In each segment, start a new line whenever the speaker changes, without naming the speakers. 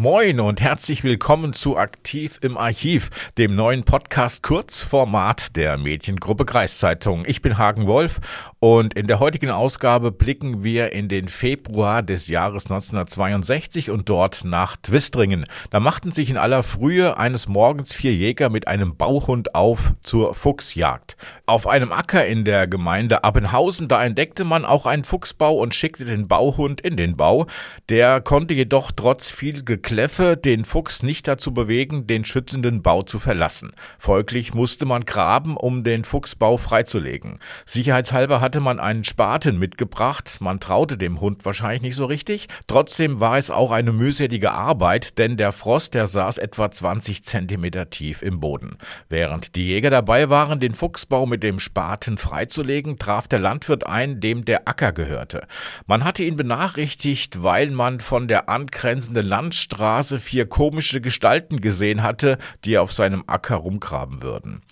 Moin und herzlich willkommen zu Aktiv im Archiv, dem neuen Podcast Kurzformat der Mediengruppe Kreiszeitung. Ich bin Hagen Wolf und in der heutigen Ausgabe blicken wir in den Februar des Jahres 1962 und dort nach Twistringen. Da machten sich in aller Frühe eines Morgens vier Jäger mit einem Bauhund auf zur Fuchsjagd. Auf einem Acker in der Gemeinde Abbenhausen, da entdeckte man auch einen Fuchsbau und schickte den Bauhund in den Bau. Der konnte jedoch trotz viel Gekläffe den Fuchs nicht dazu bewegen, den schützenden Bau zu verlassen. Folglich musste man graben, um den Fuchsbau freizulegen. Sicherheitshalber hatte man einen Spaten mitgebracht. Man traute dem Hund wahrscheinlich nicht so richtig. Trotzdem war es auch eine mühselige Arbeit, denn der Frost, der saß etwa 20 Zentimeter tief im Boden. Während die Jäger dabei waren, den Fuchsbau mit dem Spaten freizulegen, traf der Landwirt ein, dem der Acker gehörte. Man hatte ihn benachrichtigt, weil man von der angrenzenden Landstraße Straße vier komische Gestalten gesehen hatte, die auf seinem Acker rumgraben würden.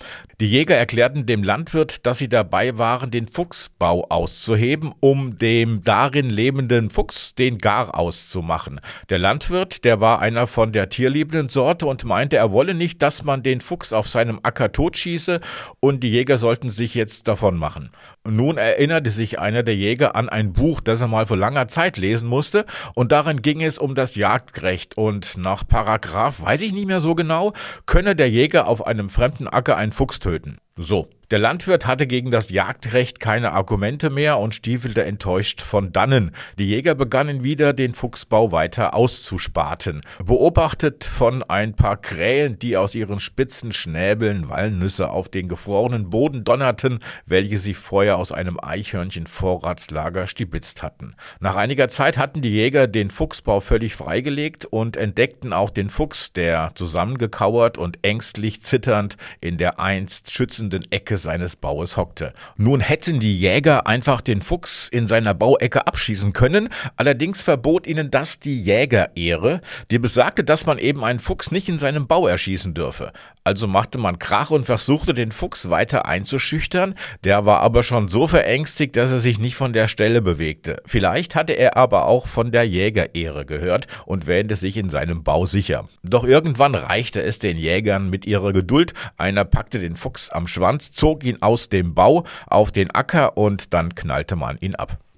Die Jäger erklärten dem Landwirt, dass sie dabei waren, den Fuchsbau auszuheben, um dem darin lebenden Fuchs den Gar auszumachen. Der Landwirt, der war einer von der tierliebenden Sorte und meinte, er wolle nicht, dass man den Fuchs auf seinem Acker totschieße und die Jäger sollten sich jetzt davon machen. Nun erinnerte sich einer der Jäger an ein Buch, das er mal vor langer Zeit lesen musste, und darin ging es um das Jagdrecht. Und nach Paragraph, weiß ich nicht mehr so genau, könne der Jäger auf einem fremden Acker einen Fuchs töten. So, der Landwirt hatte gegen das Jagdrecht keine Argumente mehr und stiefelte enttäuscht von dannen. Die Jäger begannen wieder, den Fuchsbau weiter auszuspaten. Beobachtet von ein paar Krähen, die aus ihren spitzen Schnäbeln Walnüsse auf den gefrorenen Boden donnerten, welche sie vorher aus einem Eichhörnchen-Vorratslager stibitzt hatten. Nach einiger Zeit hatten die Jäger den Fuchsbau völlig freigelegt und entdeckten auch den Fuchs, der zusammengekauert und ängstlich zitternd in der einst schützenden Ecke Ecke seines Baues hockte. Nun hätten die Jäger einfach den Fuchs in seiner Bauecke abschießen können, allerdings verbot ihnen das die Jägerehre, die besagte, dass man eben einen Fuchs nicht in seinem Bau erschießen dürfe. Also machte man Krach und versuchte den Fuchs weiter einzuschüchtern, der war aber schon so verängstigt, dass er sich nicht von der Stelle bewegte. Vielleicht hatte er aber auch von der Jägerehre gehört und wähnte sich in seinem Bau sicher. Doch irgendwann reichte es den Jägern mit ihrer Geduld, einer packte den Fuchs am Schwanz, zog ihn aus dem Bau auf den Acker und dann knallte man ihn ab.